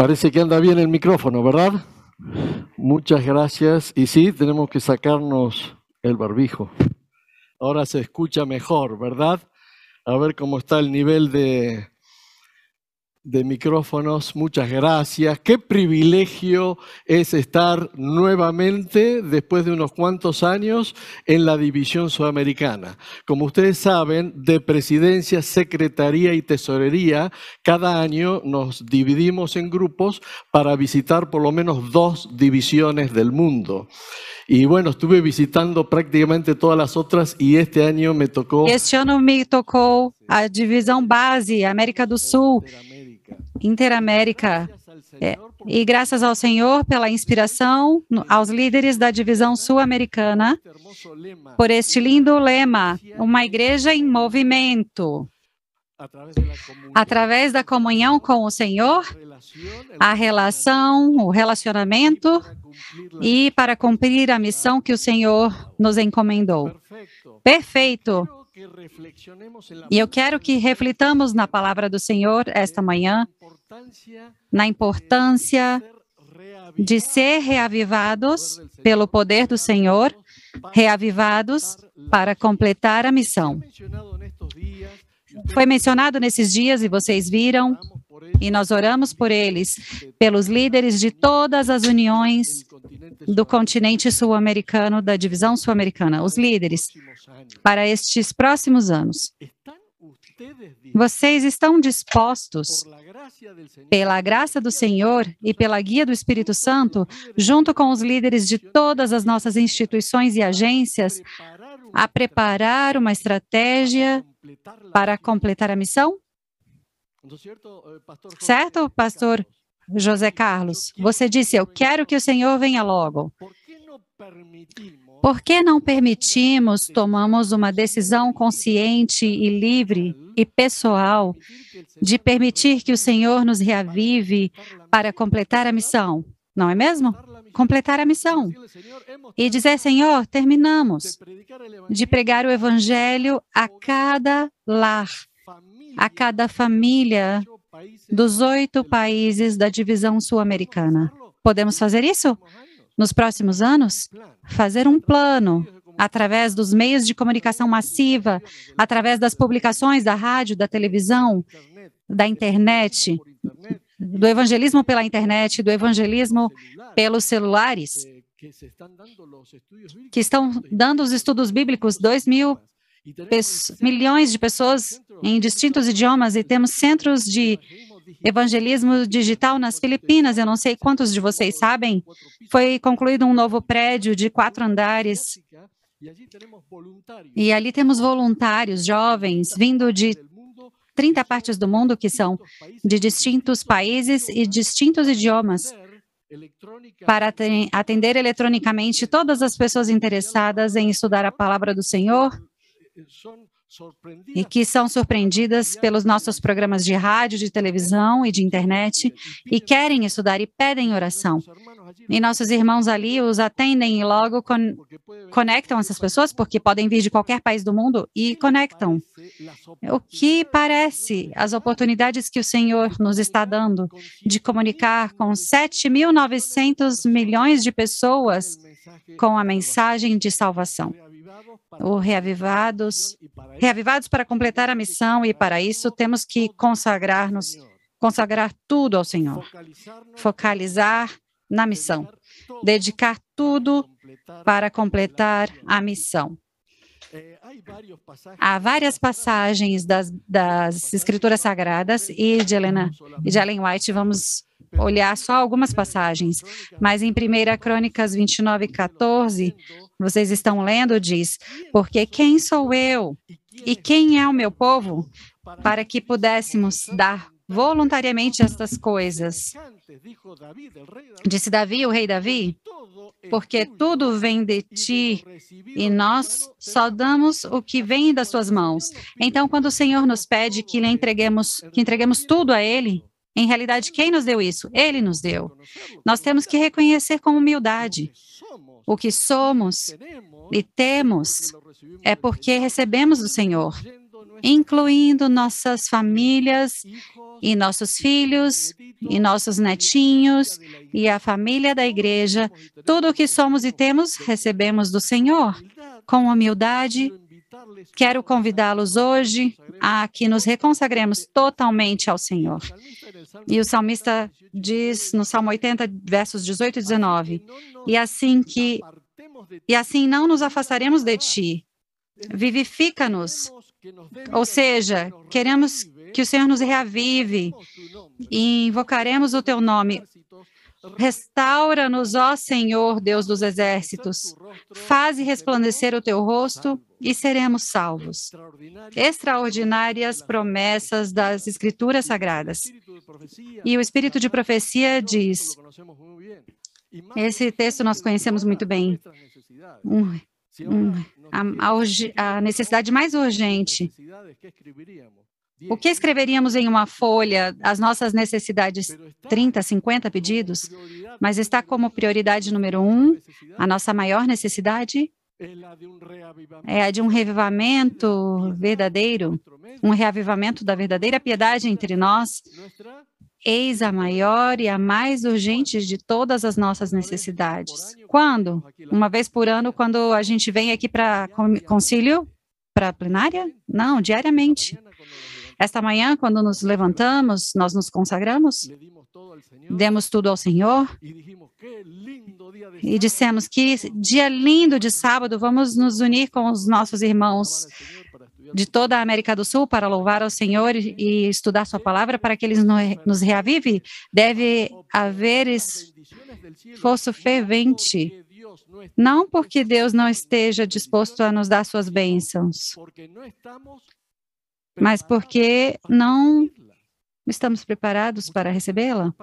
Parece que anda bien el micrófono, ¿verdad? Muchas gracias. Y sí, tenemos que sacarnos el barbijo. Ahora se escucha mejor, ¿verdad? A ver cómo está el nivel de, de micrófonos. Muchas gracias. Qué privilegio es estar nuevamente, después de unos cuantos años, en la división sudamericana. Como ustedes saben, de presidencia, secretaría y tesorería, cada año nos dividimos en grupos para visitar por lo menos dos divisiones del mundo. Y bueno, estuve visitando prácticamente todas las otras y este año me tocó... Este ano me tocou a divisão base, América do Sul, Interamérica. É, e graças ao Senhor pela inspiração aos líderes da divisão sul-americana por este lindo lema, uma igreja em movimento. Através da comunhão com o Senhor, a relação, o relacionamento e para cumprir a missão que o Senhor nos encomendou. Perfeito. E eu quero que reflitamos na palavra do Senhor esta manhã, na importância de ser reavivados pelo poder do Senhor, reavivados para completar a missão. Foi mencionado nesses dias e vocês viram, e nós oramos por eles, pelos líderes de todas as uniões do continente sul-americano, da divisão sul-americana, os líderes, para estes próximos anos. Vocês estão dispostos, pela graça do Senhor e pela guia do Espírito Santo, junto com os líderes de todas as nossas instituições e agências, a preparar uma estratégia para completar a missão? Certo, pastor José Carlos? Você disse: Eu quero que o Senhor venha logo. Por que não permitimos, tomamos uma decisão consciente e livre e pessoal de permitir que o Senhor nos reavive para completar a missão? Não é mesmo? Completar a missão. E dizer, Senhor, terminamos de pregar o Evangelho a cada lar, a cada família dos oito países da divisão sul-americana. Podemos fazer isso? Nos próximos anos? Fazer um plano através dos meios de comunicação massiva, através das publicações da rádio, da televisão, da internet, do evangelismo pela internet, do evangelismo pelos celulares, que estão dando os estudos bíblicos, 2 mil milhões de pessoas em distintos idiomas e temos centros de evangelismo digital nas Filipinas. Eu não sei quantos de vocês sabem. Foi concluído um novo prédio de quatro andares. E ali temos voluntários jovens vindo de 30 partes do mundo que são de distintos países e distintos idiomas para atender eletronicamente todas as pessoas interessadas em estudar a palavra do Senhor e que são surpreendidas pelos nossos programas de rádio, de televisão e de internet e querem estudar e pedem oração. E nossos irmãos ali os atendem e logo con conectam essas pessoas, porque podem vir de qualquer país do mundo e conectam. O que parece as oportunidades que o Senhor nos está dando de comunicar com 7.900 milhões de pessoas com a mensagem de salvação o reavivados, reavivados para completar a missão e para isso temos que consagrar-nos, consagrar tudo ao Senhor, focalizar na missão, dedicar tudo para completar a missão. Há várias passagens das, das Escrituras Sagradas e de, Helena, e de Ellen White, vamos olhar só algumas passagens, mas em 1 Crônicas 29, 14, vocês estão lendo, diz, porque quem sou eu e quem é o meu povo para que pudéssemos dar voluntariamente estas coisas? Disse Davi, o rei Davi, porque tudo vem de ti e nós só damos o que vem das suas mãos. Então, quando o Senhor nos pede que lhe entreguemos, que entreguemos tudo a ele, em realidade, quem nos deu isso? Ele nos deu. Nós temos que reconhecer com humildade o que somos e temos é porque recebemos do Senhor, incluindo nossas famílias e nossos filhos e nossos netinhos e a família da igreja. Tudo o que somos e temos, recebemos do Senhor. Com humildade, quero convidá-los hoje a que nos reconsagremos totalmente ao Senhor. E o salmista diz no Salmo 80, versos 18 e 19: E assim que e assim não nos afastaremos de ti. Vivifica-nos. Ou seja, queremos que o Senhor nos reavive e invocaremos o teu nome. Restaura-nos, ó Senhor, Deus dos exércitos. Faze resplandecer o teu rosto e seremos salvos. Extraordinárias promessas das Escrituras Sagradas. E o Espírito de profecia diz: esse texto nós conhecemos muito bem. Um, um, a, a necessidade mais urgente. O que escreveríamos em uma folha, as nossas necessidades, 30, 50 pedidos, mas está como prioridade número um, a nossa maior necessidade? É a de um revivamento verdadeiro, um reavivamento da verdadeira piedade entre nós. Eis a maior e a mais urgente de todas as nossas necessidades. Quando? Uma vez por ano, quando a gente vem aqui para concílio, para plenária? Não, diariamente. Esta manhã, quando nos levantamos, nós nos consagramos, demos tudo ao Senhor e dissemos que dia lindo de sábado, vamos nos unir com os nossos irmãos de toda a América do Sul para louvar ao Senhor e estudar Sua palavra para que Ele nos reavive. Deve haver esforço fervente. Não porque Deus não esteja disposto a nos dar suas bênçãos, mas porque não estamos preparados para recebê-la.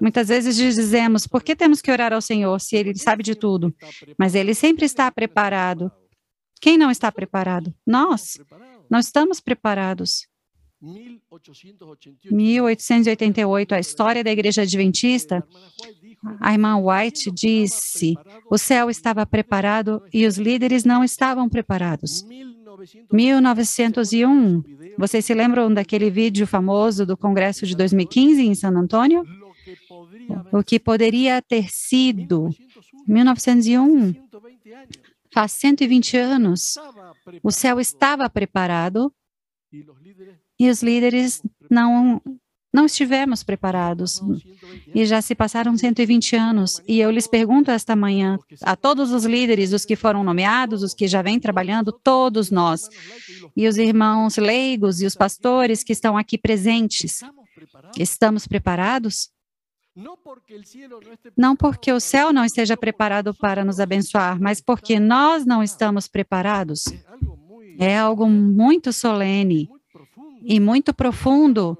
Muitas vezes dizemos, por que temos que orar ao Senhor se Ele sabe de tudo? Mas Ele sempre está preparado. Quem não está preparado? Nós. Não estamos preparados. 1888, a história da Igreja Adventista, a irmã White disse: o céu estava preparado e os líderes não estavam preparados. 1901. Vocês se lembram daquele vídeo famoso do Congresso de 2015 em San Antônio? O que poderia ter sido 1901. Faz 120 anos. O céu estava preparado e os líderes não não estivemos preparados. E já se passaram 120 anos. E eu lhes pergunto esta manhã, a todos os líderes, os que foram nomeados, os que já vêm trabalhando, todos nós, e os irmãos leigos e os pastores que estão aqui presentes, estamos preparados? Não porque o céu não esteja preparado para nos abençoar, mas porque nós não estamos preparados. É algo muito solene e muito profundo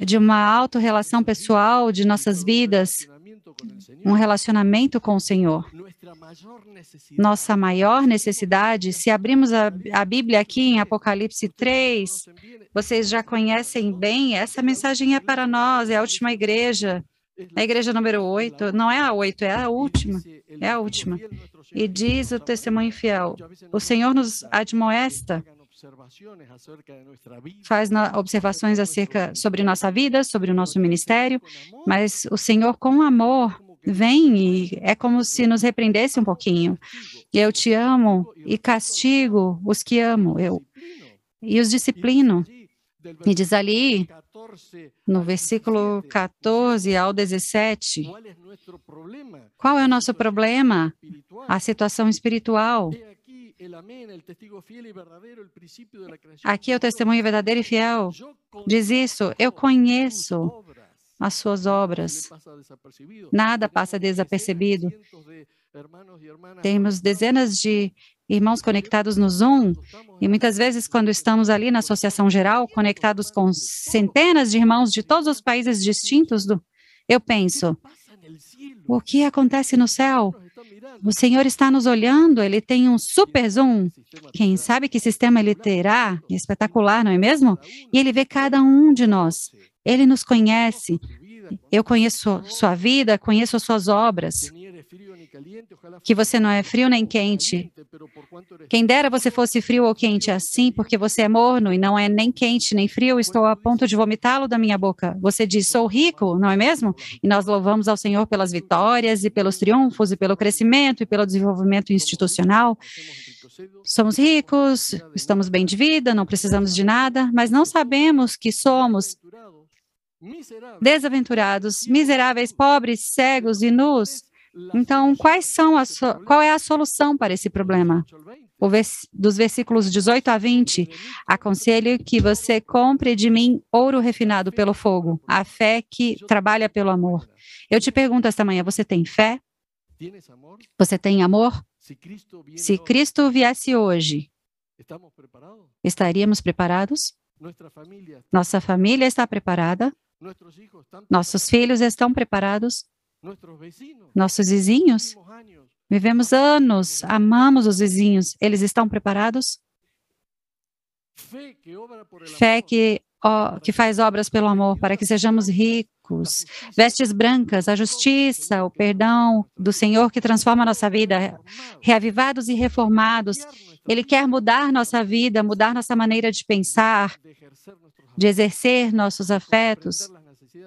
de uma auto-relação pessoal de nossas vidas, um relacionamento com o Senhor. Nossa maior necessidade, se abrimos a, a Bíblia aqui em Apocalipse 3, vocês já conhecem bem, essa mensagem é para nós, é a última igreja, a igreja número 8, não é a 8, é a última, é a última. E diz o testemunho fiel: o Senhor nos admoesta faz observações acerca sobre nossa vida, sobre o nosso ministério, mas o Senhor, com amor, vem e é como se nos repreendesse um pouquinho. Eu te amo e castigo os que amo, eu e os disciplino. E diz ali, no versículo 14 ao 17, qual é o nosso problema? A situação espiritual. Aqui é o testemunho verdadeiro e fiel. Diz isso, eu conheço as suas obras. Nada passa desapercebido. Temos dezenas de irmãos conectados no Zoom, e muitas vezes, quando estamos ali na Associação Geral, conectados com centenas de irmãos de todos os países distintos, do, eu penso: o que acontece no céu? O Senhor está nos olhando, ele tem um super zoom. Quem sabe que sistema ele terá? Espetacular, não é mesmo? E ele vê cada um de nós. Ele nos conhece. Eu conheço sua vida, conheço as suas obras. Que você não é frio nem quente, Quem dera você fosse frio ou quente assim, porque você é morno e não é nem quente nem frio, estou a ponto de vomitá-lo da minha boca. Você diz, sou rico, não é mesmo? E nós louvamos ao Senhor pelas vitórias e pelos triunfos e pelo crescimento e pelo desenvolvimento institucional. Somos ricos, estamos bem de vida, não precisamos de nada, mas não sabemos que somos desaventurados, miseráveis, pobres, cegos e nus. Então, quais são a so qual é a solução para esse problema? Vers dos versículos 18 a 20, aconselho que você compre de mim ouro refinado pelo fogo, a fé que trabalha pelo amor. Eu te pergunto esta manhã, você tem fé? Você tem amor? Se Cristo viesse hoje, estaríamos preparados? Nossa família está preparada? Nossos filhos estão preparados? Nossos vizinhos? Vivemos anos, amamos os vizinhos. Eles estão preparados? Fé que, ó, que faz obras pelo amor, para que sejamos ricos. Vestes brancas, a justiça, o perdão do Senhor que transforma a nossa vida. Reavivados e reformados. Ele quer mudar nossa vida, mudar nossa maneira de pensar, de exercer nossos afetos,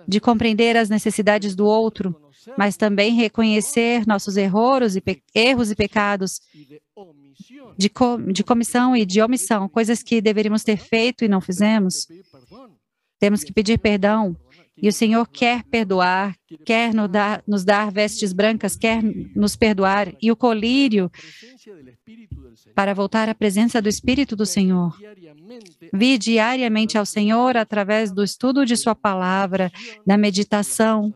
de compreender as necessidades do outro, mas também reconhecer nossos erros e, erros e pecados de, co de comissão e de omissão, coisas que deveríamos ter feito e não fizemos. Temos que pedir perdão. E o Senhor quer perdoar, quer nos dar, nos dar vestes brancas, quer nos perdoar. E o colírio para voltar à presença do Espírito do Senhor. Vi diariamente ao Senhor através do estudo de Sua palavra, da meditação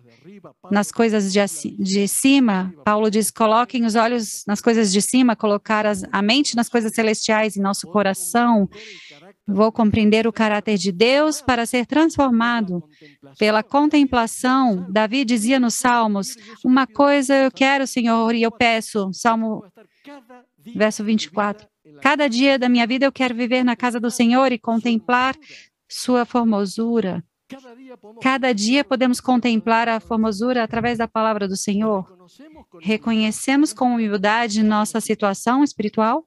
nas coisas de, de cima. Paulo diz: coloquem os olhos nas coisas de cima, colocar as, a mente nas coisas celestiais em nosso coração. Vou compreender o caráter de Deus para ser transformado pela contemplação. Davi dizia nos Salmos: Uma coisa eu quero, Senhor, e eu peço. Salmo verso 24. Cada dia da minha vida eu quero viver na casa do Senhor e contemplar sua formosura. Cada dia podemos contemplar a formosura através da palavra do Senhor. Reconhecemos com humildade nossa situação espiritual?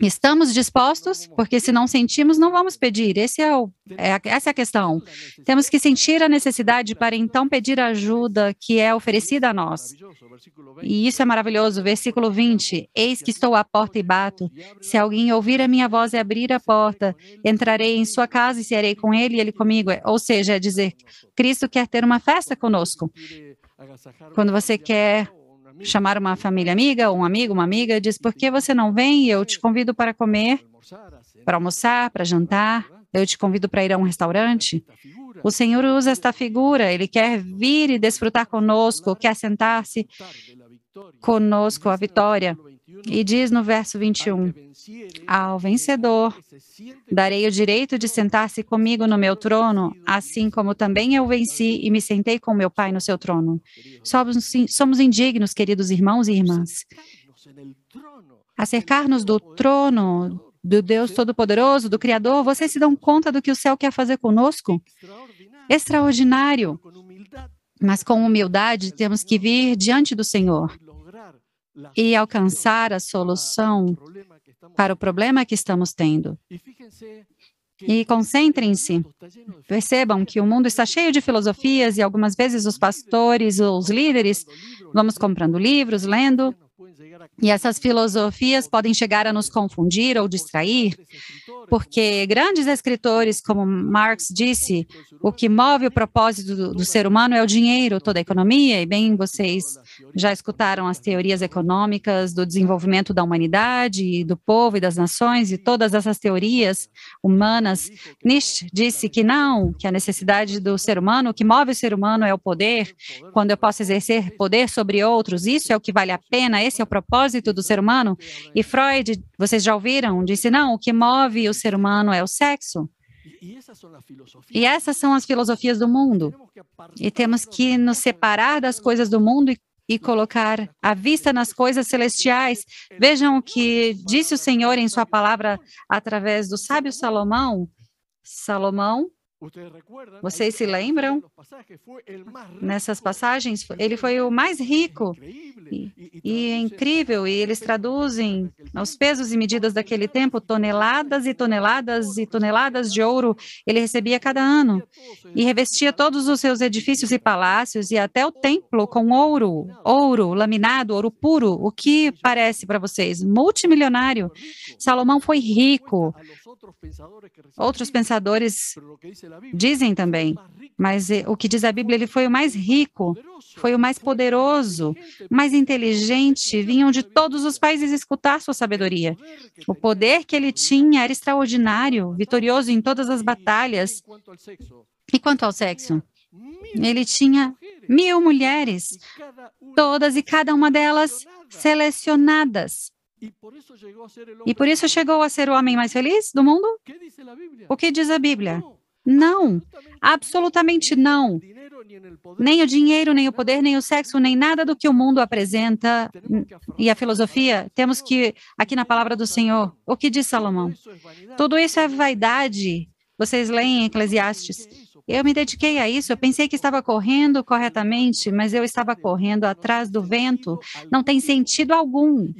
Estamos dispostos? Porque se não sentimos, não vamos pedir. Esse é o, é essa é a questão. Temos que sentir a necessidade para então pedir a ajuda que é oferecida a nós. E isso é maravilhoso. Versículo 20: Eis que estou à porta e bato. Se alguém ouvir a minha voz e abrir a porta, entrarei em sua casa e serei com ele e ele comigo. Ou seja, é dizer, Cristo quer ter uma festa conosco. Quando você quer chamar uma família amiga, um amigo, uma amiga, diz: por que você não vem? Eu te convido para comer, para almoçar, para jantar. Eu te convido para ir a um restaurante. O Senhor usa esta figura, ele quer vir e desfrutar conosco, quer sentar-se conosco a vitória. E diz no verso 21: Ao vencedor darei o direito de sentar-se comigo no meu trono, assim como também eu venci e me sentei com meu Pai no seu trono. Somos, somos indignos, queridos irmãos e irmãs. Acercar-nos do trono do Deus Todo-Poderoso, do Criador, vocês se dão conta do que o céu quer fazer conosco? Extraordinário. Mas com humildade temos que vir diante do Senhor e alcançar a solução para o problema que estamos tendo. E concentrem-se. Percebam que o mundo está cheio de filosofias e algumas vezes os pastores, os líderes, vamos comprando livros, lendo, e essas filosofias podem chegar a nos confundir ou distrair, porque grandes escritores, como Marx disse, o que move o propósito do, do, ser humano é o dinheiro, toda a economia, e bem, vocês já escutaram as teorias econômicas do desenvolvimento da humanidade, do povo e das nações, e todas essas teorias humanas. Nietzsche disse que não, que a necessidade do ser humano, o que move o ser humano é o poder, quando eu posso exercer poder sobre outros, isso é o que vale a pena, esse é o propósito do ser humano. E Freud, vocês já ouviram, disse: não, o que move o ser humano é o sexo. E essas são as filosofias do mundo. E temos que nos separar das coisas do mundo e, e colocar a vista nas coisas celestiais. Vejam o que disse o Senhor em Sua palavra através do sábio Salomão. Salomão Vocês se lembram? Nessas passagens, ele foi o mais rico. E, e é incrível, e eles traduzem aos pesos e medidas daquele tempo toneladas e toneladas e toneladas de ouro ele recebia cada ano. E revestia todos os seus edifícios e palácios e até o templo com ouro, ouro laminado, ouro puro. O que parece para vocês? Multimilionário. Salomão foi rico. Outros pensadores dizem também, mas eh, o que diz a Bíblia, ele foi o mais rico, foi o mais poderoso, mais inteligente, vinham de todos os países escutar sua sabedoria. O poder que ele tinha era extraordinário, vitorioso em todas as batalhas. E quanto ao sexo? Ele tinha mil mulheres, todas e cada uma delas selecionadas. E por isso chegou a ser o homem mais feliz do mundo? O que diz a Bíblia? Não, absolutamente não. Nem o dinheiro, nem o poder, nem o sexo, nem nada do que o mundo apresenta e a filosofia. Temos que, aqui na palavra do Senhor, o que diz Salomão? Tudo isso é vaidade. Vocês leem Eclesiastes. Eu me dediquei a isso, eu pensei que estava correndo corretamente, mas eu estava correndo atrás do vento. Não tem sentido algum.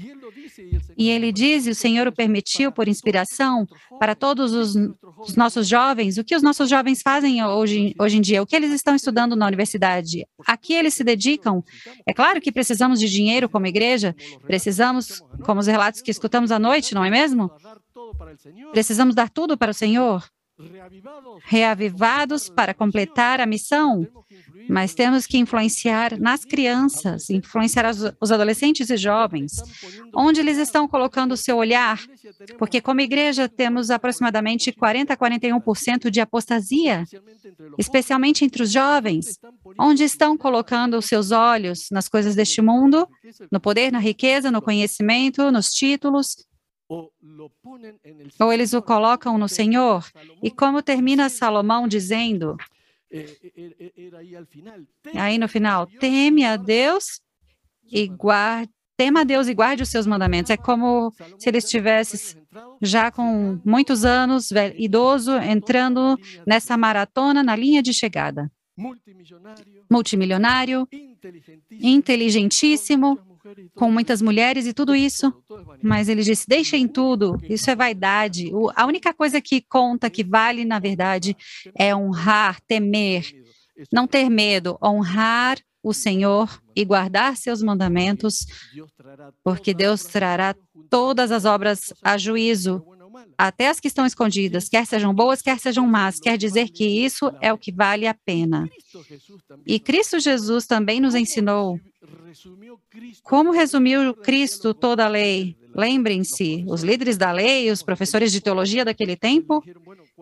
E ele diz, o Senhor o permitiu por inspiração para todos os, os, nossos jovens, o que os nossos jovens fazem hoje, hoje em dia, o que eles estão estudando na universidade, a que eles se dedicam. É claro que precisamos de dinheiro como igreja, precisamos, como os relatos que escutamos à noite, não é mesmo? Precisamos dar tudo para o Senhor reavivados para completar a missão, mas temos que influenciar nas crianças, influenciar os adolescentes e jovens, onde eles estão colocando o seu olhar, porque como igreja temos aproximadamente 40 a 41% de apostasia, especialmente entre os jovens, onde estão colocando os seus olhos nas coisas deste mundo, no poder, na riqueza, no conhecimento, nos títulos, ou eles o colocam no Senhor. E como termina Salomão dizendo, aí no final, teme a Deus e guarde, tema a Deus e guarde os seus mandamentos. É como se ele estivesse já com muitos anos, velho, idoso, entrando nessa maratona na linha de chegada. Multimilionário, inteligentíssimo, com muitas mulheres e tudo isso. Mas ele disse: deixem tudo, isso é vaidade. O, a única coisa que conta, que vale, na verdade, é honrar, temer, não ter medo, honrar o Senhor e guardar seus mandamentos, porque Deus trará todas as obras a juízo, até as que estão escondidas, quer sejam boas, quer sejam más, quer dizer que isso é o que vale a pena. E Cristo Jesus também nos ensinou como resumiu Cristo toda a lei? Lembrem-se, os líderes da lei, os professores de teologia daquele tempo,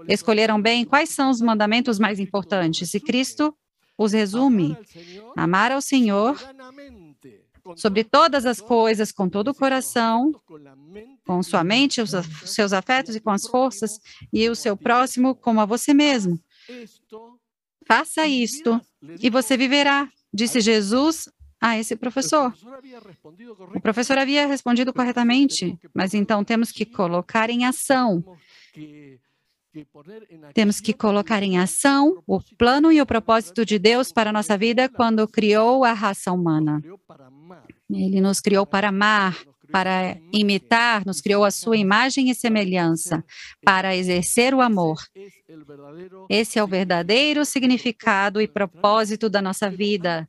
escolheram bem quais são os mandamentos mais importantes. E Cristo os resume: amar ao Senhor sobre todas as coisas, com todo o coração, com sua mente, os seus afetos e com as forças, e o seu próximo como a você mesmo. Faça isto e você viverá, disse Jesus a esse professor. O professor havia respondido corretamente, mas então temos que colocar em ação. Temos que colocar em ação o plano e o propósito de Deus para a nossa vida quando criou a raça humana. Ele nos criou para amar, para imitar, nos criou a sua imagem e semelhança, para exercer o amor. Esse é o verdadeiro significado e propósito da nossa vida.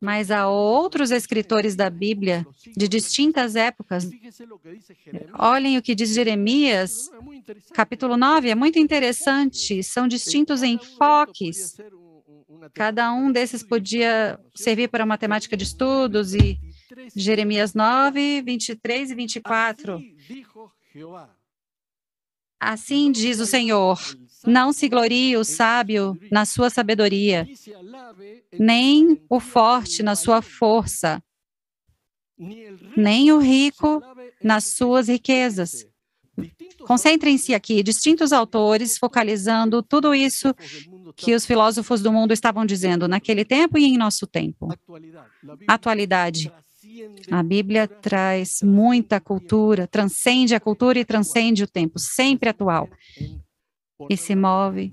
Mas há outros escritores da Bíblia de distintas épocas. Olhem o que diz Jeremias, capítulo 9, é muito interessante. São distintos enfoques. Cada um desses podia servir para uma temática de estudos e Jeremias 9, 23 e 24. Assim diz o Senhor: não se glorie o sábio na sua sabedoria, nem o forte na sua força, nem o rico nas suas riquezas. Concentrem-se aqui, distintos autores focalizando tudo isso que os filósofos do mundo estavam dizendo naquele tempo e em nosso tempo. Atualidade. A Bíblia traz muita cultura, transcende a cultura e transcende o tempo, sempre atual. e se move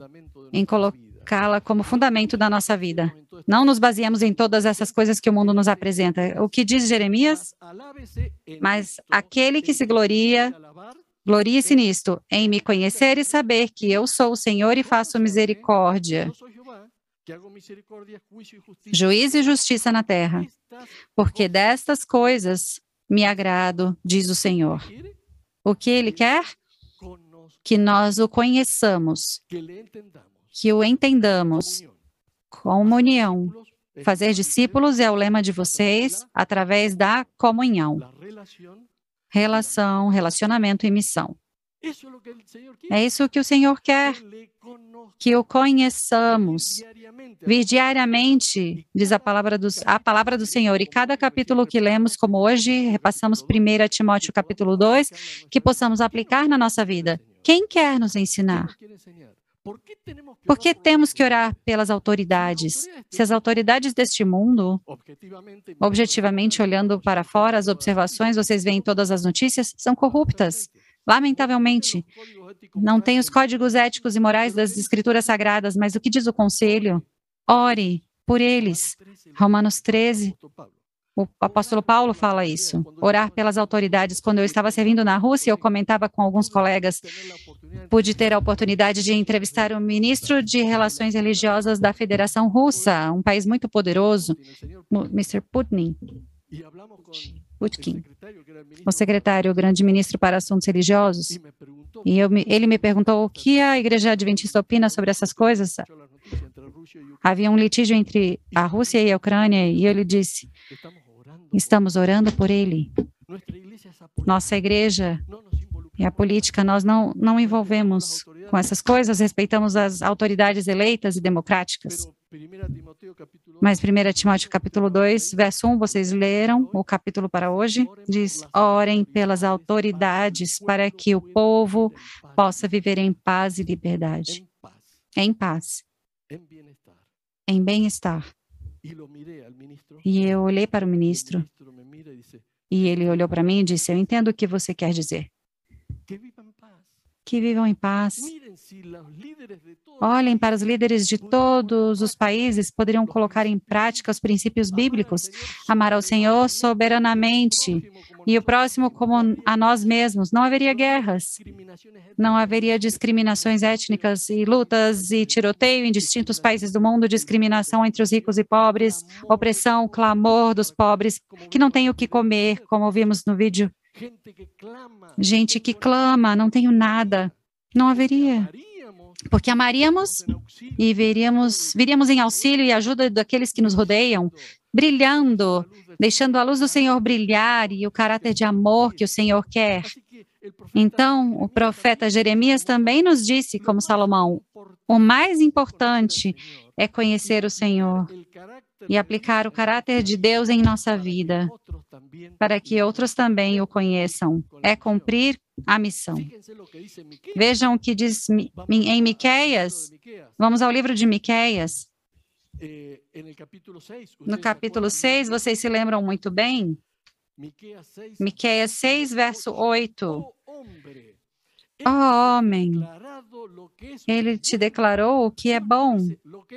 em colocá-la como fundamento da nossa vida. Não nos baseemos em todas essas coisas que o mundo nos apresenta. O que diz Jeremias? Mas aquele que se gloria, glorie-se nisto, em me conhecer e saber que eu sou o Senhor e faço misericórdia, juízo e justiça na terra. Porque destas coisas me agrado, diz o Senhor. O que ele quer? Que nós o conheçamos, que o entendamos. Comunhão. Fazer discípulos é o lema de vocês através da comunhão. Relação, relacionamento e missão. É isso que o Senhor quer, que o conheçamos. Vir diariamente, diz a palavra, do, a palavra do Senhor, e cada capítulo que lemos, como hoje, repassamos 1 Timóteo capítulo 2, que possamos aplicar na nossa vida. Quem quer nos ensinar? Por que temos que orar pelas autoridades? Se as autoridades deste mundo, objetivamente olhando para fora, as observações, vocês veem todas as notícias, são corruptas. Lamentavelmente, não tem os códigos éticos e morais das escrituras sagradas, mas o que diz o conselho? Ore por eles. Romanos 13. O apóstolo Paulo fala isso. Orar pelas autoridades. Quando eu estava servindo na Rússia, eu comentava com alguns colegas. Pude ter a oportunidade de entrevistar o ministro de Relações Religiosas da Federação Russa, um país muito poderoso, Mr. Putin. Putkin, o secretário, o grande ministro para assuntos religiosos, e eu, ele me perguntou o que a Igreja Adventista opina sobre essas coisas. Havia um litígio entre a Rússia e a Ucrânia, e ele disse: Estamos orando por ele. Nossa igreja e a política, nós não, não envolvemos com essas coisas, respeitamos as autoridades eleitas e democráticas. Mas 1 Timóteo capítulo 2, verso 1, vocês leram o capítulo para hoje, diz, orem pelas autoridades para que o povo possa viver em paz e liberdade. Em paz. Em bem-estar. E eu olhei para o ministro e ele olhou para mim e disse, eu entendo o que você quer dizer que vivam em paz. Olhem para os líderes de todos os países, poderiam colocar em prática os princípios bíblicos, amar ao Senhor soberanamente e o próximo como a nós mesmos. Não haveria guerras, não haveria discriminações étnicas e lutas e tiroteio em distintos países do mundo, discriminação entre os ricos e pobres, opressão, clamor dos pobres que não têm o que comer, como vimos no vídeo Gente que clama, não tenho nada. Não haveria. Porque amaríamos e veríamos, viríamos em auxílio e ajuda daqueles que nos rodeiam, brilhando, deixando a luz do Senhor brilhar e o caráter de amor que o Senhor quer. Então, o profeta Jeremias também nos disse, como Salomão, o mais importante é conhecer o Senhor e aplicar o caráter de Deus em nossa vida, para que outros também o conheçam. É cumprir a missão. Vejam o que diz em Miqueias. Vamos ao livro de Miqueias. No capítulo 6, vocês se lembram muito bem? Miqueias 6, verso 8. Ó oh, homem, ele te declarou o que é bom.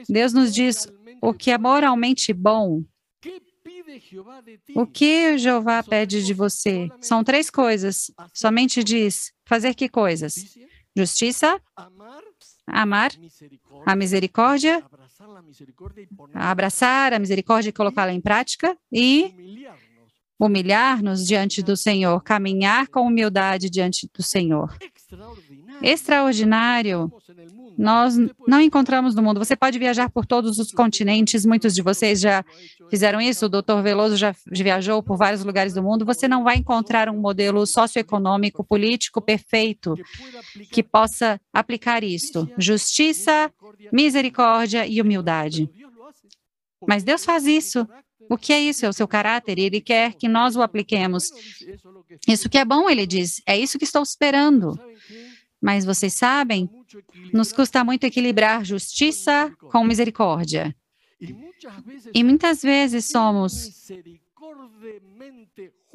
Deus nos diz o que é moralmente bom. O que Jeová pede de você? São três coisas. Somente diz: fazer que coisas? Justiça, amar a misericórdia, abraçar a misericórdia e colocá-la em prática e humilhar-nos diante do Senhor, caminhar com humildade diante do Senhor. Extraordinário. Nós não encontramos no mundo. Você pode viajar por todos os continentes, muitos de vocês já fizeram isso, o doutor Veloso já viajou por vários lugares do mundo. Você não vai encontrar um modelo socioeconômico, político perfeito que possa aplicar isto: justiça, misericórdia e humildade. Mas Deus faz isso o que é isso? É o seu caráter ele quer que nós o apliquemos. Isso que é bom, ele diz, é isso que estou esperando. Mas vocês sabem, nos custa muito equilibrar justiça com misericórdia. E muitas vezes somos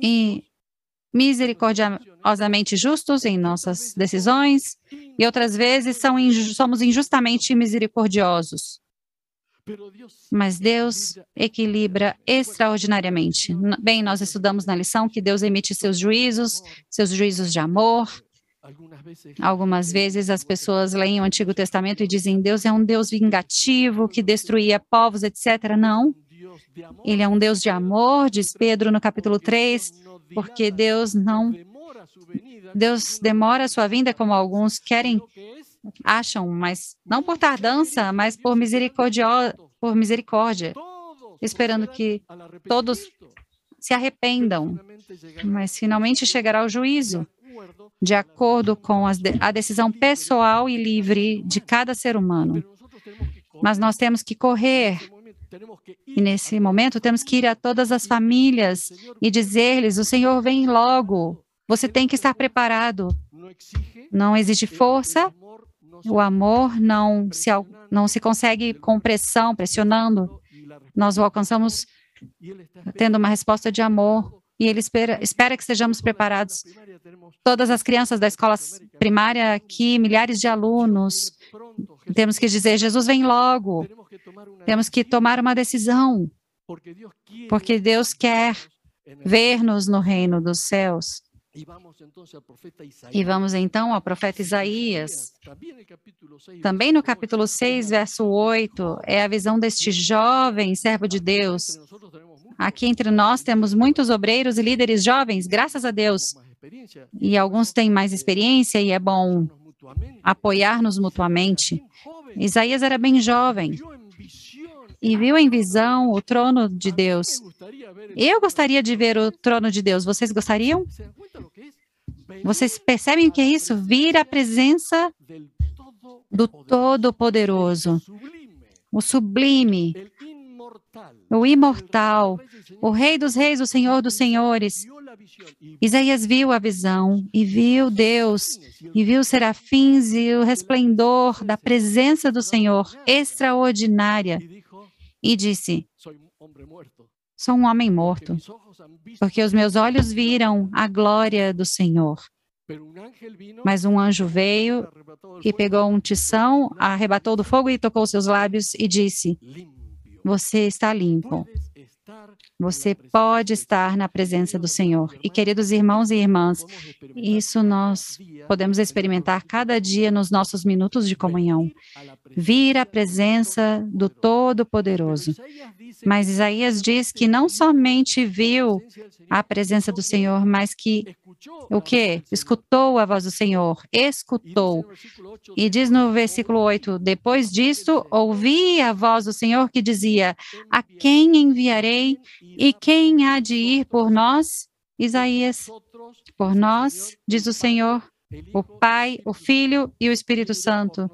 e misericordiosamente justos em nossas decisões e outras vezes inju somos injustamente misericordiosos. Mas Deus equilibra extraordinariamente. Bem, nós estudamos na lição que Deus emite seus juízos, seus juízos de amor. Algumas vezes as pessoas leem o Antigo Testamento e dizem Deus é um Deus vingativo que destruía povos, etc. Não. Ele é um Deus de amor, diz Pedro no capítulo 3, porque Deus não Deus demora a sua vinda como alguns querem acham, mas não por tardança, mas por misericórdia, por misericórdia, esperando que todos se arrependam, mas finalmente chegará o juízo, de acordo com a decisão pessoal e livre de cada ser humano. Mas nós temos que correr e nesse momento temos que ir a todas as famílias e dizer-lhes: o Senhor vem logo. Você tem que estar preparado. Não exige força. O amor não se, não se consegue com pressão, pressionando. Nós o alcançamos tendo uma resposta de amor. E ele espera, espera que estejamos preparados. Todas as crianças da escola primária aqui, milhares de alunos, temos que dizer: Jesus vem logo. Temos que tomar uma decisão, porque Deus quer ver-nos no reino dos céus. E vamos então ao profeta Isaías. Também no capítulo 6, verso 8, é a visão deste jovem servo de Deus. Aqui entre nós temos muitos obreiros e líderes jovens, graças a Deus. E alguns têm mais experiência e é bom apoiar-nos mutuamente. Isaías era bem jovem e viu em visão o trono de Deus. Eu gostaria de ver o trono de Deus. Vocês gostariam? Vocês percebem o que é isso? Vir à presença do Todo-Poderoso, o sublime, o imortal, o Rei dos Reis, o Senhor dos Senhores. Isaías viu a visão e viu Deus, e viu os serafins e o resplendor da presença do Senhor extraordinária. E disse: Sou um homem morto, porque os meus olhos viram a glória do Senhor. Mas um anjo veio e pegou um tição, arrebatou do fogo e tocou seus lábios e disse: Você está limpo. Você pode estar na presença do Senhor. E, queridos irmãos e irmãs, isso nós podemos experimentar cada dia nos nossos minutos de comunhão. Vir à presença do Todo-Poderoso. Mas Isaías diz que não somente viu a presença do Senhor, mas que o que? Escutou a voz do Senhor, escutou. E diz no versículo 8: Depois disso, ouvi a voz do Senhor que dizia: A quem enviarei e quem há de ir por nós? Isaías, por nós, diz o Senhor, o Pai, o Filho e o Espírito Santo.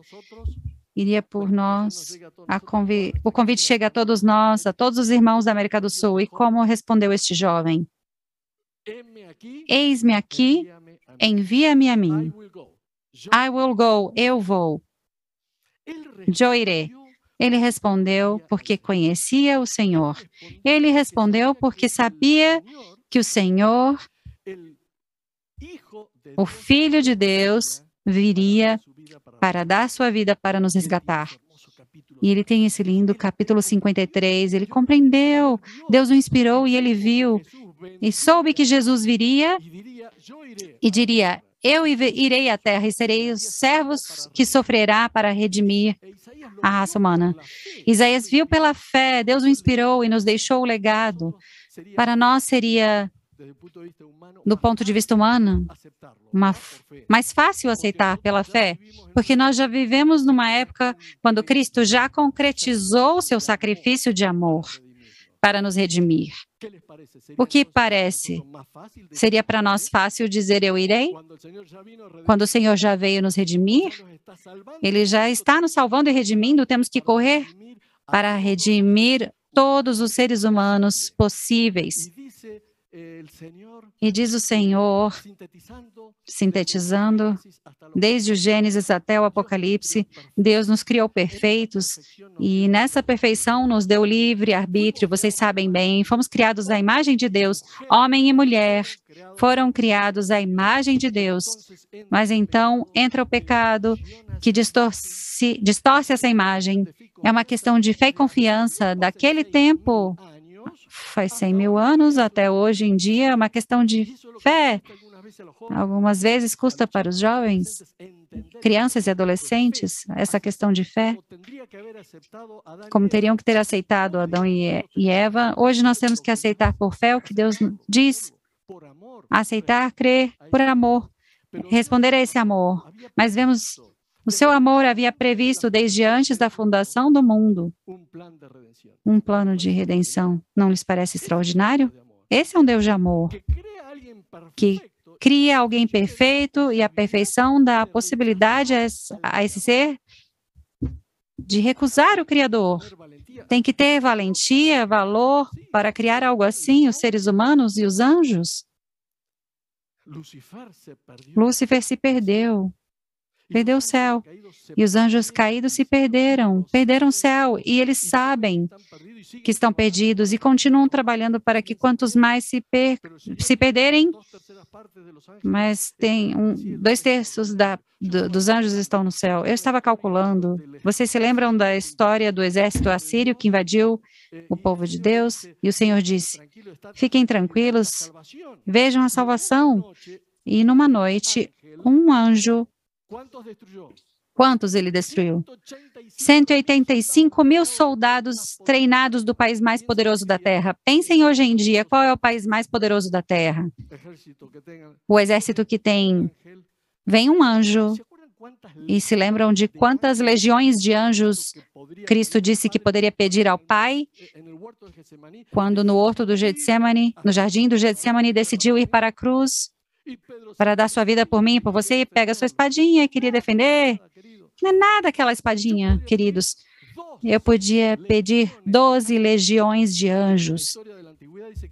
Iria por nós. Convi o convite chega a todos nós, a todos os irmãos da América do Sul. E como respondeu este jovem? Eis-me aqui, envia-me a mim. I will go, eu vou. Eu irei. Ele respondeu porque conhecia o Senhor. Ele respondeu porque sabia que o Senhor, o Filho de Deus, viria para dar sua vida para nos resgatar. E ele tem esse lindo capítulo 53. Ele compreendeu, Deus o inspirou e ele viu e soube que Jesus viria e diria: Eu irei à terra e serei os servos que sofrerá para redimir a raça humana. Isaías viu pela fé, Deus o inspirou e nos deixou o legado. Para nós seria, do ponto de vista humano, uma, mais fácil aceitar pela fé, porque nós já vivemos numa época quando Cristo já concretizou seu sacrifício de amor para nos redimir. O que parece? Seria para nós fácil dizer eu irei? Quando o Senhor já veio nos redimir, Ele já está nos salvando e redimindo, temos que correr para redimir todos os seres humanos possíveis. E diz o Senhor, sintetizando, desde o Gênesis até o Apocalipse, Deus nos criou perfeitos. E nessa perfeição nos deu livre arbítrio. Vocês sabem bem, fomos criados à imagem de Deus, homem e mulher. Foram criados à imagem de Deus. Mas então entra o pecado que distorce, distorce essa imagem. É uma questão de fé e confiança daquele tempo faz 100 mil anos até hoje em dia, é uma questão de fé. Algumas vezes custa para os jovens, crianças e adolescentes, essa questão de fé, como teriam que ter aceitado Adão e Eva. Hoje nós temos que aceitar por fé o que Deus diz, aceitar, crer por amor, responder a esse amor. Mas vemos o seu amor havia previsto desde antes da fundação do mundo um plano de redenção. Não lhes parece extraordinário? Esse é um Deus de amor que cria alguém perfeito e a perfeição dá a possibilidade a esse ser de recusar o Criador. Tem que ter valentia, valor para criar algo assim, os seres humanos e os anjos. Lúcifer se perdeu perdeu o céu. E os anjos caídos se perderam, perderam o céu, e eles sabem que estão perdidos e continuam trabalhando para que quantos mais se, per se perderem, mas tem um, dois terços da, do, dos anjos estão no céu. Eu estava calculando. Vocês se lembram da história do exército assírio que invadiu o povo de Deus? E o Senhor disse: Fiquem tranquilos, vejam a salvação. E numa noite, um anjo Quantos ele destruiu? 185 mil soldados treinados do país mais poderoso da Terra. Pensem hoje em dia, qual é o país mais poderoso da Terra? O exército que tem. Vem um anjo. E se lembram de quantas legiões de anjos Cristo disse que poderia pedir ao Pai quando no horto do Getsemane, no jardim do Getsemane, decidiu ir para a cruz? Para dar sua vida por mim, por você, pega sua espadinha, queria defender. Não é nada aquela espadinha, queridos. Eu podia pedir 12 legiões de anjos,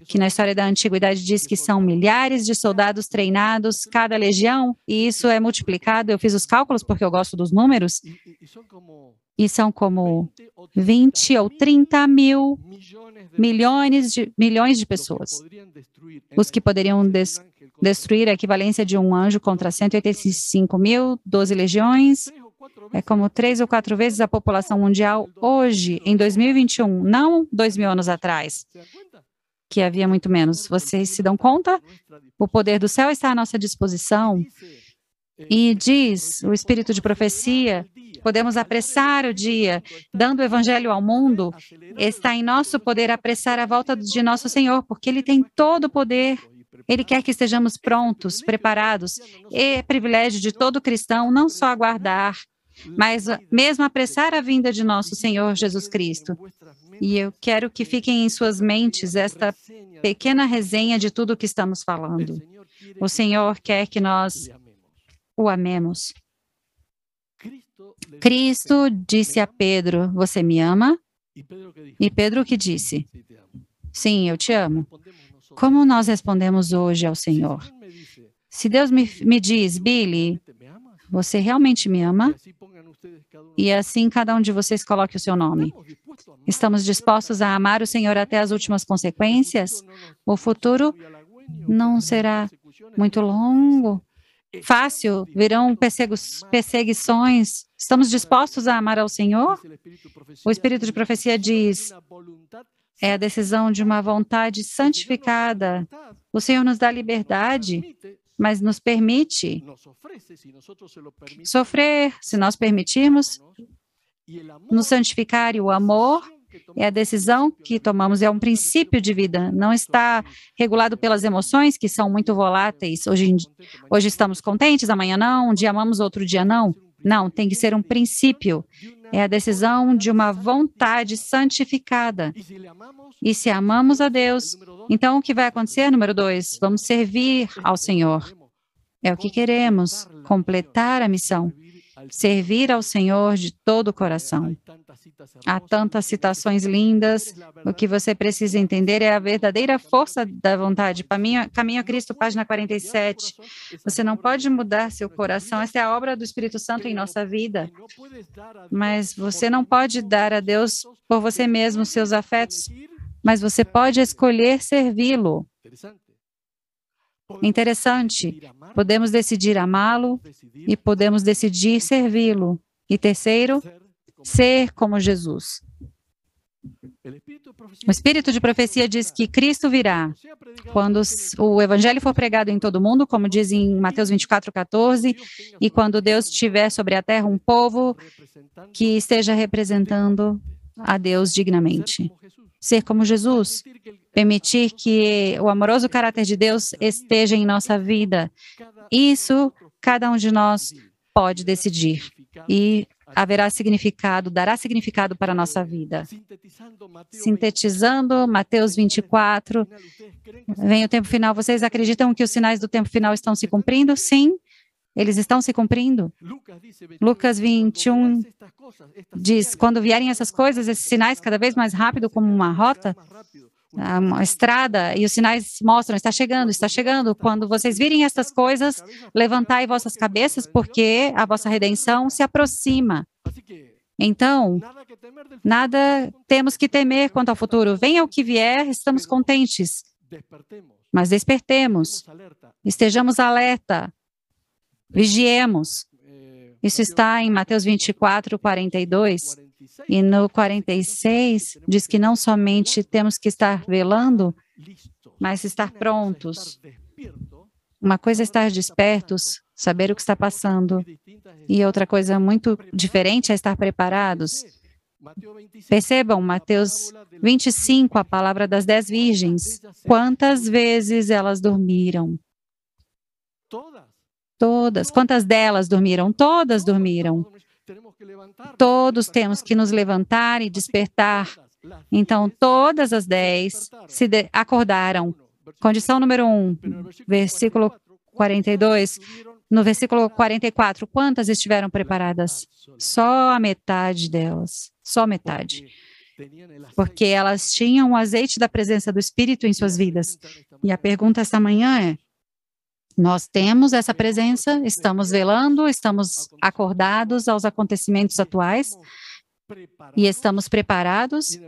que na história da antiguidade diz que são milhares de soldados treinados, cada legião, e isso é multiplicado. Eu fiz os cálculos porque eu gosto dos números, e são como 20 ou 30 mil milhões de, milhões de pessoas, os que poderiam destruir a equivalência de um anjo contra 185 mil, 12 legiões, é como três ou quatro vezes a população mundial hoje, em 2021, não dois mil anos atrás, que havia muito menos. Vocês se dão conta? O poder do céu está à nossa disposição. E diz o espírito de profecia: podemos apressar o dia, dando o evangelho ao mundo. Está em nosso poder apressar a volta de nosso Senhor, porque Ele tem todo o poder ele quer que estejamos prontos, preparados. É privilégio de todo cristão não só aguardar, mas mesmo apressar a vinda de nosso Senhor Jesus Cristo. E eu quero que fiquem em suas mentes esta pequena resenha de tudo o que estamos falando. O Senhor quer que nós o amemos. Cristo disse a Pedro: Você me ama? E Pedro que disse: Sim, eu te amo. Como nós respondemos hoje ao Senhor? Se Deus me, me diz, Billy, você realmente me ama? E assim cada um de vocês coloque o seu nome. Estamos dispostos a amar o Senhor até as últimas consequências? O futuro não será muito longo, fácil, virão perseguições. Estamos dispostos a amar ao Senhor? O Espírito de profecia diz: é a decisão de uma vontade santificada. O Senhor nos dá liberdade, mas nos permite sofrer, se nós permitirmos, nos santificar e o amor é a decisão que tomamos, é um princípio de vida, não está regulado pelas emoções que são muito voláteis. Hoje, hoje estamos contentes, amanhã não, um dia amamos, outro dia não. Não, tem que ser um princípio. É a decisão de uma vontade santificada. E se amamos a Deus, então o que vai acontecer? Número dois, vamos servir ao Senhor. É o que queremos, completar a missão. Servir ao Senhor de todo o coração. Há tantas citações lindas. O que você precisa entender é a verdadeira força da vontade. Caminho, Caminho a Cristo, página 47. Você não pode mudar seu coração. Essa é a obra do Espírito Santo em nossa vida. Mas você não pode dar a Deus por você mesmo seus afetos, mas você pode escolher servi-lo. Interessante. Podemos decidir amá-lo e podemos decidir servi-lo. E terceiro, ser como Jesus. O espírito de profecia diz que Cristo virá. Quando o evangelho for pregado em todo mundo, como diz em Mateus 24, 14, e quando Deus tiver sobre a terra um povo que esteja representando a Deus dignamente. Ser como Jesus, permitir que o amoroso caráter de Deus esteja em nossa vida. Isso cada um de nós pode decidir. E haverá significado, dará significado para a nossa vida. Sintetizando Mateus 24, vem o tempo final. Vocês acreditam que os sinais do tempo final estão se cumprindo? Sim, eles estão se cumprindo. Lucas 21 diz: quando vierem essas coisas, esses sinais cada vez mais rápido, como uma rota, uma estrada, e os sinais mostram: está chegando, está chegando. Quando vocês virem estas coisas, levantai vossas cabeças, porque a vossa redenção se aproxima. Então, nada temos que temer quanto ao futuro. Venha o que vier, estamos contentes. Mas despertemos, estejamos alerta, vigiemos. Isso está em Mateus 24, 42. E no 46 diz que não somente temos que estar velando, mas estar prontos. Uma coisa é estar despertos, saber o que está passando, e outra coisa muito diferente é estar preparados. Percebam, Mateus 25, a palavra das dez virgens. Quantas vezes elas dormiram? Todas. Quantas delas dormiram? Todas dormiram. Todos temos que nos levantar e despertar. Então, todas as dez se acordaram. Condição número um, versículo 42. No versículo 44, quantas estiveram preparadas? Só a metade delas. Só metade. Porque elas tinham o azeite da presença do Espírito em suas vidas. E a pergunta esta manhã é: nós temos essa presença, estamos velando, estamos acordados aos acontecimentos atuais e estamos preparados.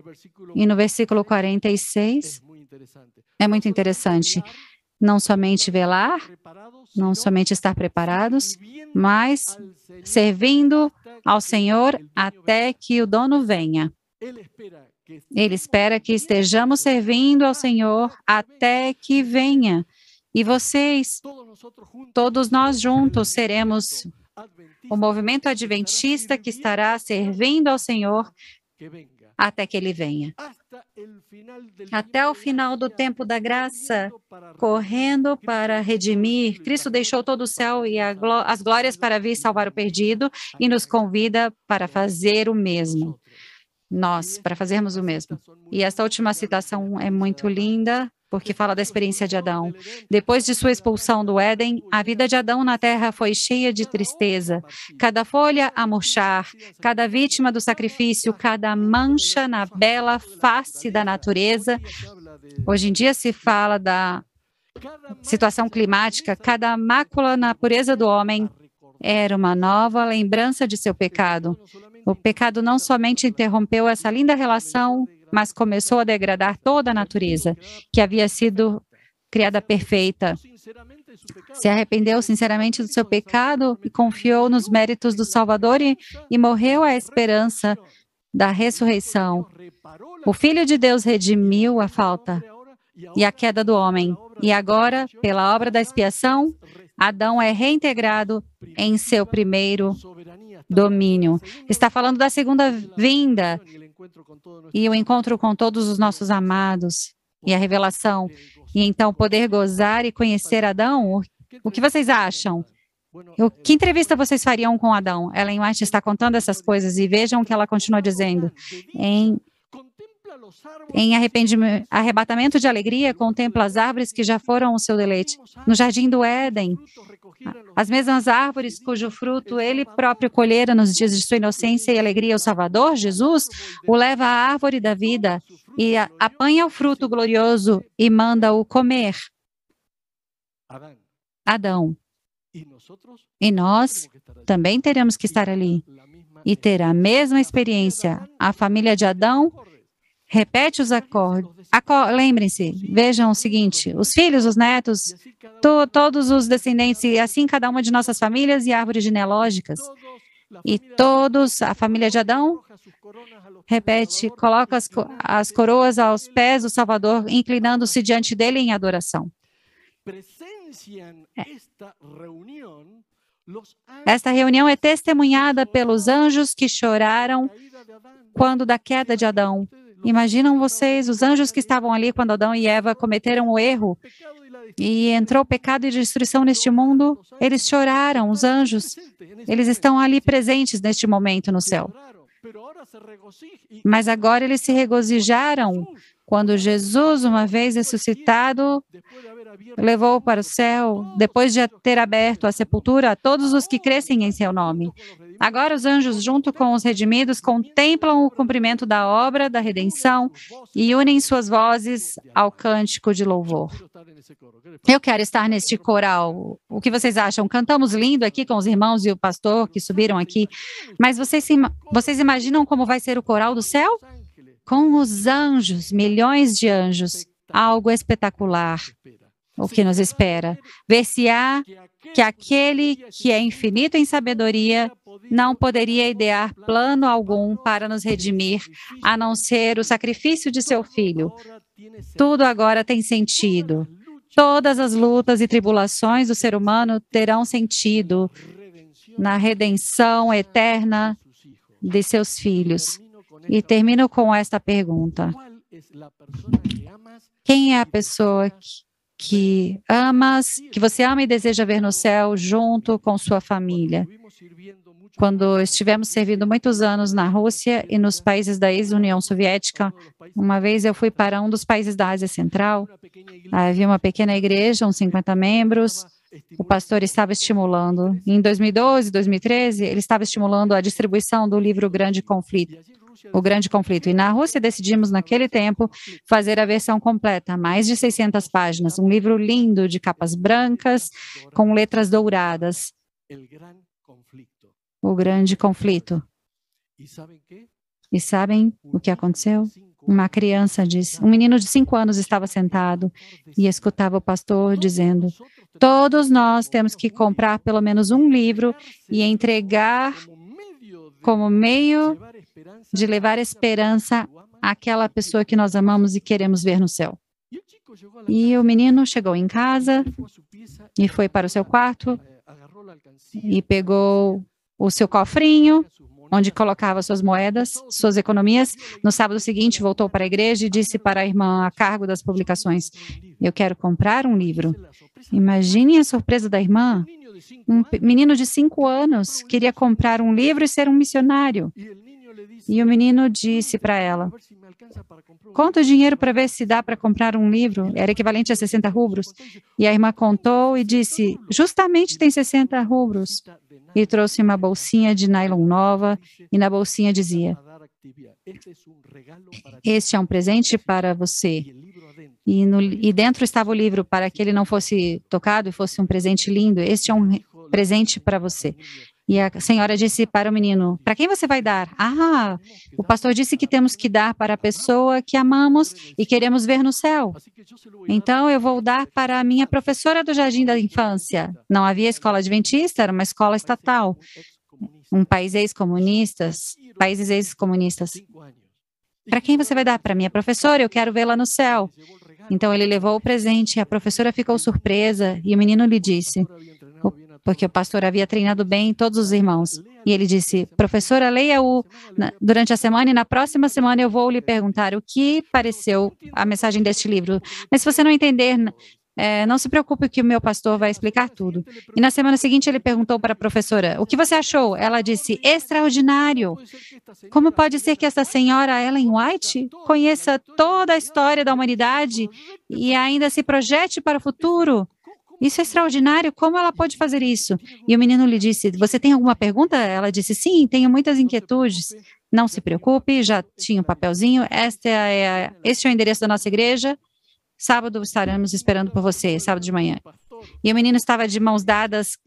E no versículo 46 é muito interessante. Não somente velar, não somente estar preparados, mas servindo ao Senhor até que o dono venha. Ele espera que estejamos servindo ao Senhor até que venha. E vocês, todos nós juntos, seremos o movimento adventista que estará servindo ao Senhor até que ele venha. Até o final do tempo da graça, correndo para redimir, Cristo deixou todo o céu e as glórias para vir salvar o perdido e nos convida para fazer o mesmo. Nós, para fazermos o mesmo. E esta última citação é muito linda, porque fala da experiência de Adão. Depois de sua expulsão do Éden, a vida de Adão na terra foi cheia de tristeza. Cada folha a murchar, cada vítima do sacrifício, cada mancha na bela face da natureza. Hoje em dia se fala da situação climática, cada mácula na pureza do homem era uma nova lembrança de seu pecado. O pecado não somente interrompeu essa linda relação mas começou a degradar toda a natureza, que havia sido criada perfeita. Se arrependeu sinceramente do seu pecado e confiou nos méritos do Salvador e, e morreu à esperança da ressurreição. O Filho de Deus redimiu a falta e a queda do homem. E agora, pela obra da expiação, Adão é reintegrado em seu primeiro domínio. Está falando da segunda vinda e o encontro com todos os nossos amados e a revelação. E então poder gozar e conhecer Adão. O que vocês acham? O, que entrevista vocês fariam com Adão? Ellen White está contando essas coisas e vejam o que ela continua dizendo. Em em arrebatamento de alegria, contempla as árvores que já foram o seu deleite. No jardim do Éden, as mesmas árvores cujo fruto ele próprio colhera nos dias de sua inocência e alegria, o Salvador, Jesus, o leva à árvore da vida e apanha o fruto glorioso e manda-o comer. Adão. E nós também teremos que estar ali e ter a mesma experiência. A família de Adão repete os acordos. Acor Lembrem-se, vejam o seguinte: os filhos, os netos, to todos os descendentes, e assim cada uma de nossas famílias e árvores genealógicas. E todos, a família de Adão, repete, coloca as, as coroas aos pés do Salvador, inclinando-se diante dele em adoração. É. Esta reunião é testemunhada pelos anjos que choraram quando da queda de Adão. Imaginam vocês os anjos que estavam ali quando Adão e Eva cometeram o erro e entrou pecado e destruição neste mundo? Eles choraram, os anjos. Eles estão ali presentes neste momento no céu. Mas agora eles se regozijaram quando Jesus, uma vez ressuscitado, levou para o céu, depois de ter aberto a sepultura a todos os que crescem em seu nome. Agora os anjos, junto com os redimidos, contemplam o cumprimento da obra da redenção e unem suas vozes ao cântico de louvor. Eu quero estar neste coral. O que vocês acham? Cantamos lindo aqui com os irmãos e o pastor que subiram aqui, mas vocês, vocês imaginam como vai ser o coral do céu? com os anjos, milhões de anjos, algo espetacular o que nos espera. Ver se há que aquele que é infinito em sabedoria não poderia idear plano algum para nos redimir, a não ser o sacrifício de seu filho. Tudo agora tem sentido. Todas as lutas e tribulações do ser humano terão sentido na redenção eterna de seus filhos. E termino com esta pergunta: Quem é a pessoa que, que amas, que você ama e deseja ver no céu junto com sua família? Quando estivemos servindo muitos anos na Rússia e nos países da ex-União Soviética, uma vez eu fui para um dos países da Ásia Central. Havia uma pequena igreja, uns 50 membros. O pastor estava estimulando. Em 2012, 2013, ele estava estimulando a distribuição do livro Grande Conflito o grande conflito. E na Rússia decidimos, naquele tempo, fazer a versão completa, mais de 600 páginas, um livro lindo de capas brancas com letras douradas. O grande conflito. E sabem o que aconteceu? Uma criança disse, um menino de cinco anos estava sentado e escutava o pastor dizendo: Todos nós temos que comprar pelo menos um livro e entregar como meio de levar esperança àquela pessoa que nós amamos e queremos ver no céu. E o menino chegou em casa e foi para o seu quarto e pegou o seu cofrinho, onde colocava suas moedas, suas economias. No sábado seguinte, voltou para a igreja e disse para a irmã, a cargo das publicações: Eu quero comprar um livro. Imagine a surpresa da irmã. Um menino de cinco anos queria comprar um livro e ser um missionário. E o menino disse para ela: Conta o dinheiro para ver se dá para comprar um livro. Era equivalente a 60 rubros. E a irmã contou e disse: Justamente tem 60 rubros. E trouxe uma bolsinha de nylon nova, e na bolsinha dizia: Este é um presente para você. E, no, e dentro estava o livro para que ele não fosse tocado e fosse um presente lindo. Este é um presente para você. E a senhora disse para o menino: Para quem você vai dar? Ah, o pastor disse que temos que dar para a pessoa que amamos e queremos ver no céu. Então eu vou dar para a minha professora do jardim da infância. Não havia escola adventista, era uma escola estatal. Um país ex-comunistas, países ex-comunistas. Para quem você vai dar? Para minha professora, eu quero vê-la no céu. Então ele levou o presente, a professora ficou surpresa e o menino lhe disse: porque o pastor havia treinado bem todos os irmãos. E ele disse: Professora, leia-o durante a semana e na próxima semana eu vou lhe perguntar o que pareceu a mensagem deste livro. Mas se você não entender é, não se preocupe que o meu pastor vai explicar tudo. E na semana seguinte ele perguntou para a professora, o que você achou? Ela disse, extraordinário. Como pode ser que essa senhora Ellen White conheça toda a história da humanidade e ainda se projete para o futuro? Isso é extraordinário. Como ela pode fazer isso? E o menino lhe disse: Você tem alguma pergunta? Ela disse: Sim, tenho muitas inquietudes. Não se preocupe, já tinha um papelzinho. Este é, este é o endereço da nossa igreja. Sábado estaremos esperando por você, sábado de manhã. E o menino estava de mãos dadas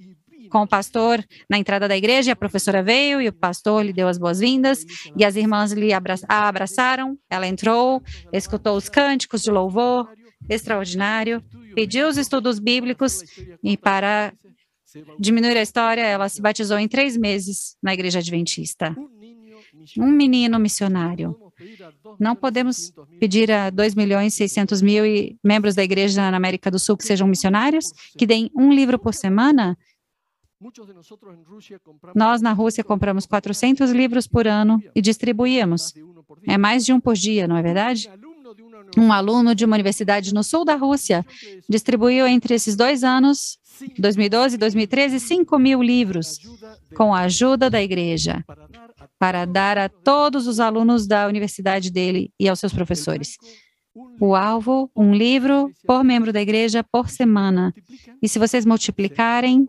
com o pastor na entrada da igreja, e a professora veio e o pastor lhe deu as boas-vindas e as irmãs lhe abra a abraçaram. Ela entrou, escutou os cânticos de louvor, extraordinário, pediu os estudos bíblicos e para diminuir a história, ela se batizou em três meses na igreja adventista. Um menino missionário. Não podemos pedir a 2 milhões e 600 mil membros da igreja na América do Sul que sejam missionários, que deem um livro por semana. Nós, na Rússia, compramos 400 livros por ano e distribuíamos. É mais de um por dia, não é verdade? Um aluno de uma universidade no sul da Rússia distribuiu entre esses dois anos, 2012 e 2013, 5 mil livros, com a ajuda da igreja para dar a todos os alunos da universidade dele e aos seus professores. O alvo, um livro por membro da igreja por semana. E se vocês multiplicarem,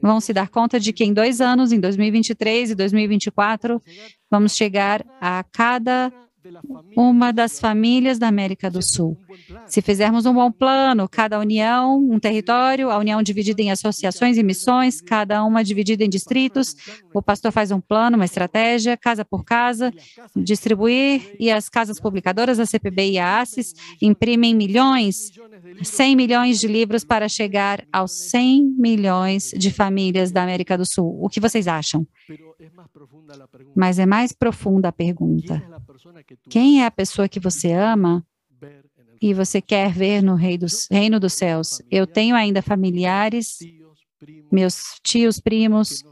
vão se dar conta de que em dois anos, em 2023 e 2024, vamos chegar a cada uma das famílias da América do Sul. Se fizermos um bom plano, cada união, um território, a união dividida em associações e missões, cada uma dividida em distritos, o pastor faz um plano, uma estratégia, casa por casa, distribuir, e as casas publicadoras, a CPB e a ACES, imprimem milhões, 100 milhões de livros para chegar aos 100 milhões de famílias da América do Sul. O que vocês acham? Mas é mais profunda a pergunta. Quem é a pessoa que você ama e você quer ver no reino dos céus? Eu tenho ainda familiares, meus tios, primos,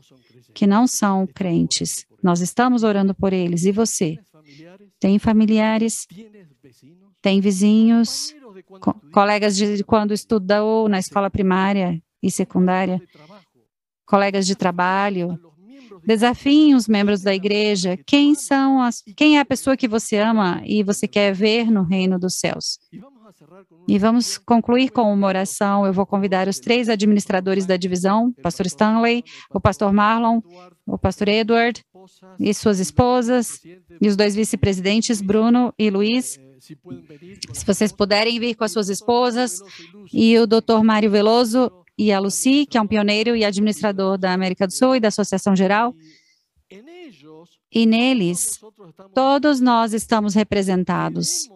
que não são crentes. Nós estamos orando por eles. E você? Tem familiares? Tem vizinhos? Co colegas de quando estudou na escola primária e secundária? Colegas de trabalho? Desafiem os membros da igreja. Quem são as, quem é a pessoa que você ama e você quer ver no reino dos céus? E vamos concluir com uma oração. Eu vou convidar os três administradores da divisão, o pastor Stanley, o pastor Marlon, o pastor Edward e suas esposas, e os dois vice-presidentes, Bruno e Luiz. Se vocês puderem vir com as suas esposas, e o doutor Mário Veloso e a Lucy, que é um pioneiro e administrador da América do Sul e da Associação Geral. E neles, todos nós estamos representados.